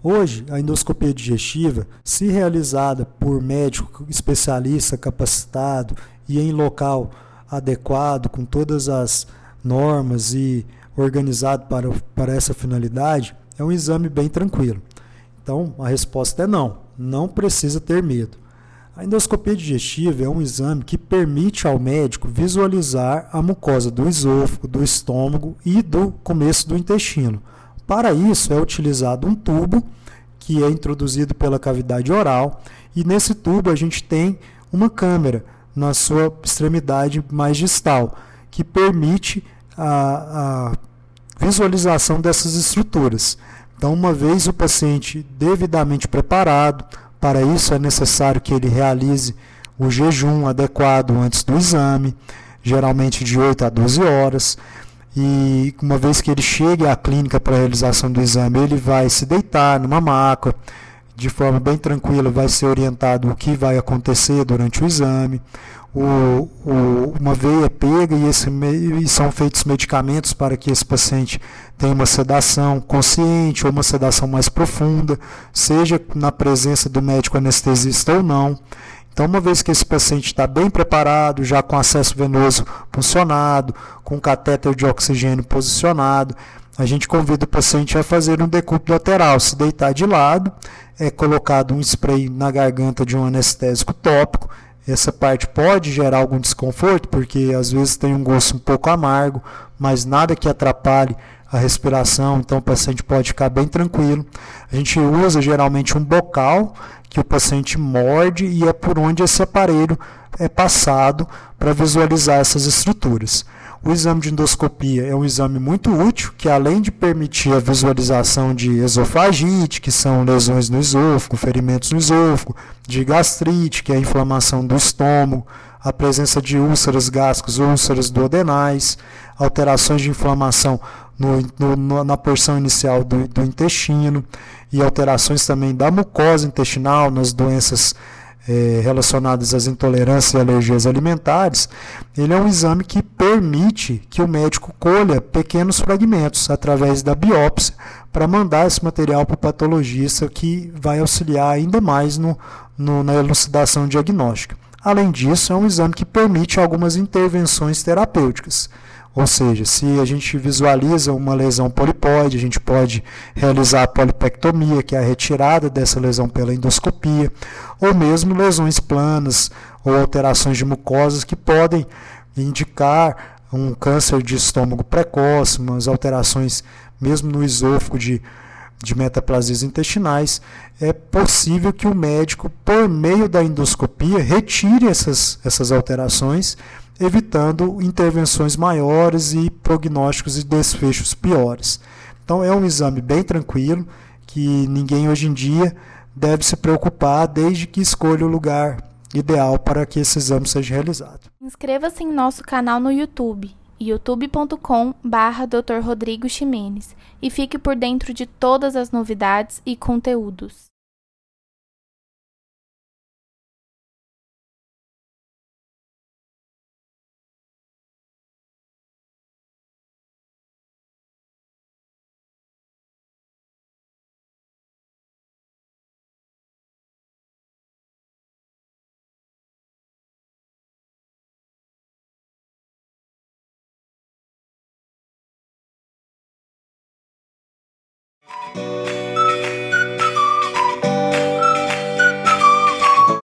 Hoje, a endoscopia digestiva, se realizada por médico especialista capacitado e em local adequado, com todas as normas e organizado para, para essa finalidade, é um exame bem tranquilo. Então, a resposta é não, não precisa ter medo. A endoscopia digestiva é um exame que permite ao médico visualizar a mucosa do esôfago, do estômago e do começo do intestino para isso é utilizado um tubo que é introduzido pela cavidade oral e nesse tubo a gente tem uma câmera na sua extremidade mais distal que permite a, a visualização dessas estruturas. Então, uma vez o paciente devidamente preparado, para isso é necessário que ele realize o jejum adequado antes do exame, geralmente de 8 a 12 horas. E uma vez que ele chegue à clínica para a realização do exame, ele vai se deitar numa maca, de forma bem tranquila, vai ser orientado o que vai acontecer durante o exame. O, o, uma veia é pega e, esse, e são feitos medicamentos para que esse paciente tenha uma sedação consciente ou uma sedação mais profunda, seja na presença do médico anestesista ou não. Então, uma vez que esse paciente está bem preparado, já com acesso venoso funcionado, com catéter de oxigênio posicionado, a gente convida o paciente a fazer um decúbito lateral, se deitar de lado, é colocado um spray na garganta de um anestésico tópico. Essa parte pode gerar algum desconforto, porque às vezes tem um gosto um pouco amargo, mas nada que atrapalhe a respiração, então o paciente pode ficar bem tranquilo. A gente usa geralmente um bocal que o paciente morde e é por onde esse aparelho é passado para visualizar essas estruturas. O exame de endoscopia é um exame muito útil que, além de permitir a visualização de esofagite, que são lesões no esôfago, ferimentos no esôfago, de gastrite, que é a inflamação do estômago, a presença de úlceras gástricas úlceras duodenais, alterações de inflamação no, no, na porção inicial do, do intestino, e alterações também da mucosa intestinal, nas doenças é, relacionadas às intolerâncias e alergias alimentares, ele é um exame que permite que o médico colha pequenos fragmentos através da biópsia para mandar esse material para o patologista, que vai auxiliar ainda mais no, no, na elucidação diagnóstica. Além disso, é um exame que permite algumas intervenções terapêuticas. Ou seja, se a gente visualiza uma lesão polipóide, a gente pode realizar a polipectomia, que é a retirada dessa lesão pela endoscopia, ou mesmo lesões planas ou alterações de mucosas que podem indicar um câncer de estômago precoce, umas alterações mesmo no esôfago de, de metaplasias intestinais, é possível que o médico, por meio da endoscopia, retire essas, essas alterações evitando intervenções maiores e prognósticos e desfechos piores. Então é um exame bem tranquilo que ninguém hoje em dia deve se preocupar desde que escolha o lugar ideal para que esse exame seja realizado. Inscreva-se em nosso canal no YouTube youtube.com barra Dr. Rodrigo Ximenes e fique por dentro de todas as novidades e conteúdos.